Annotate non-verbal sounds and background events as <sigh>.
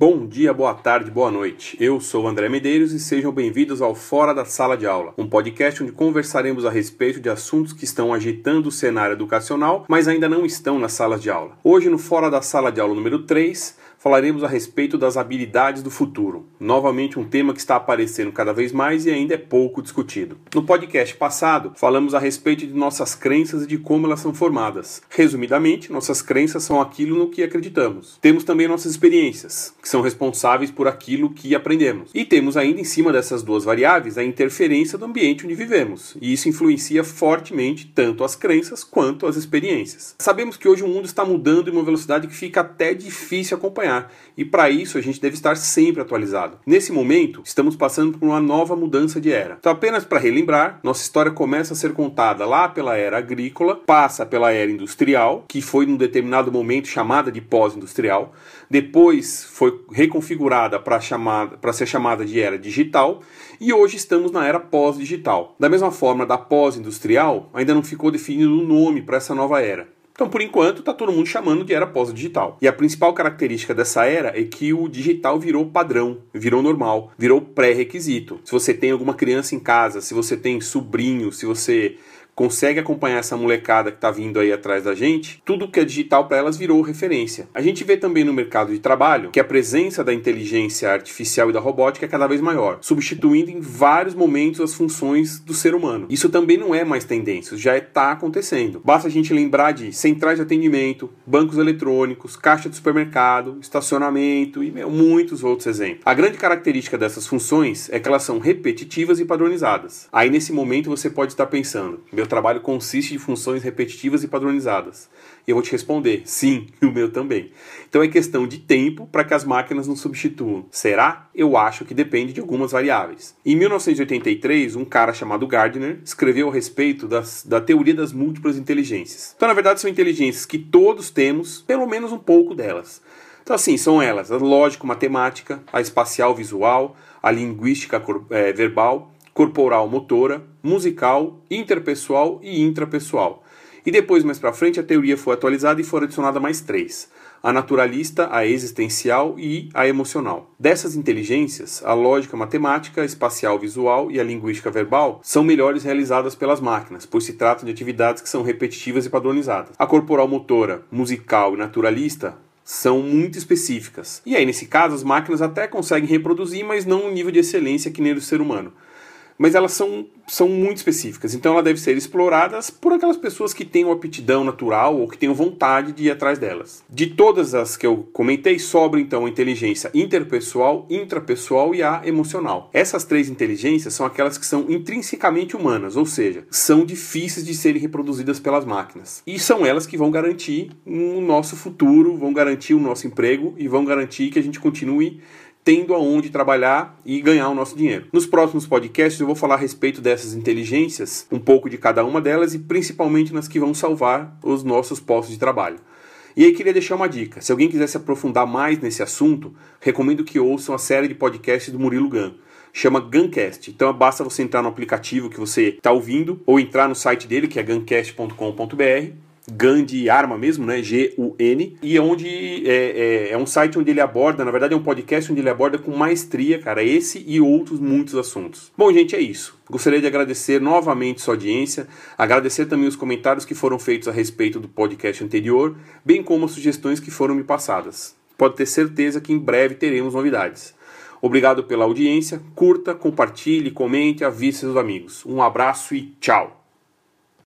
Bom dia, boa tarde, boa noite. Eu sou André Medeiros e sejam bem-vindos ao Fora da Sala de Aula, um podcast onde conversaremos a respeito de assuntos que estão agitando o cenário educacional, mas ainda não estão nas salas de aula. Hoje, no Fora da Sala de Aula número 3, falaremos a respeito das habilidades do futuro. Novamente, um tema que está aparecendo cada vez mais e ainda é pouco discutido. No podcast passado, falamos a respeito de nossas crenças e de como elas são formadas. Resumidamente, nossas crenças são aquilo no que acreditamos. Temos também nossas experiências, que são responsáveis por aquilo que aprendemos. E temos ainda em cima dessas duas variáveis a interferência do ambiente onde vivemos. E isso influencia fortemente tanto as crenças quanto as experiências. Sabemos que hoje o mundo está mudando em uma velocidade que fica até difícil acompanhar acompanhar. E para isso a gente deve estar sempre atualizado. Nesse momento, estamos passando por uma nova mudança de era. Então, apenas para relembrar, nossa história começa a ser contada lá pela era agrícola, passa pela era industrial, que foi num determinado momento chamada de pós-industrial, depois foi reconfigurada para ser chamada de era digital, e hoje estamos na era pós-digital. Da mesma forma da pós-industrial, ainda não ficou definido o um nome para essa nova era. Então, por enquanto, está todo mundo chamando de era pós-digital. E a principal característica dessa era é que o digital virou padrão, virou normal, virou pré-requisito. Se você tem alguma criança em casa, se você tem sobrinho, se você consegue acompanhar essa molecada que está vindo aí atrás da gente, tudo que é digital para elas virou referência. A gente vê também no mercado de trabalho que a presença da inteligência artificial e da robótica é cada vez maior, substituindo em vários momentos as funções do ser humano. Isso também não é mais tendência, já está acontecendo. Basta a gente lembrar de centrais de atendimento, bancos eletrônicos, caixa de supermercado, estacionamento e meu, muitos outros exemplos. A grande característica dessas funções é que elas são repetitivas e padronizadas. Aí nesse momento você pode estar pensando, meu trabalho consiste de funções repetitivas e padronizadas. E eu vou te responder: sim, <laughs> o meu também. Então é questão de tempo para que as máquinas nos substituam. Será? Eu acho que depende de algumas variáveis. Em 1983, um cara chamado Gardner escreveu a respeito das, da teoria das múltiplas inteligências. Então, na verdade, são inteligências que todos temos, pelo menos um pouco delas. Então, assim, são elas: a lógico-matemática, a espacial-visual, a linguística é, verbal corporal motora, musical, interpessoal e intrapessoal. E depois, mais para frente, a teoria foi atualizada e foram adicionadas mais três: a naturalista, a existencial e a emocional. Dessas inteligências, a lógica matemática, espacial visual e a linguística verbal são melhores realizadas pelas máquinas, pois se trata de atividades que são repetitivas e padronizadas. A corporal motora, musical e naturalista são muito específicas. E aí, nesse caso, as máquinas até conseguem reproduzir, mas não um nível de excelência que nem do ser humano mas elas são, são muito específicas. Então ela deve ser exploradas por aquelas pessoas que tenham aptidão natural ou que tenham vontade de ir atrás delas. De todas as que eu comentei, sobra então a inteligência interpessoal, intrapessoal e a emocional. Essas três inteligências são aquelas que são intrinsecamente humanas, ou seja, são difíceis de serem reproduzidas pelas máquinas. E são elas que vão garantir o nosso futuro, vão garantir o nosso emprego e vão garantir que a gente continue tendo aonde trabalhar e ganhar o nosso dinheiro. Nos próximos podcasts eu vou falar a respeito dessas inteligências, um pouco de cada uma delas e principalmente nas que vão salvar os nossos postos de trabalho. E aí queria deixar uma dica. Se alguém quiser se aprofundar mais nesse assunto, recomendo que ouçam a série de podcasts do Murilo Gun. Chama Guncast. Então basta você entrar no aplicativo que você está ouvindo ou entrar no site dele, que é guncast.com.br GAN de arma mesmo, né? G-U-N, e é onde é, é, é, um site onde ele aborda, na verdade é um podcast onde ele aborda com maestria, cara, esse e outros muitos assuntos. Bom, gente, é isso. Gostaria de agradecer novamente sua audiência, agradecer também os comentários que foram feitos a respeito do podcast anterior, bem como as sugestões que foram me passadas. Pode ter certeza que em breve teremos novidades. Obrigado pela audiência, curta, compartilhe, comente, avise seus amigos. Um abraço e tchau!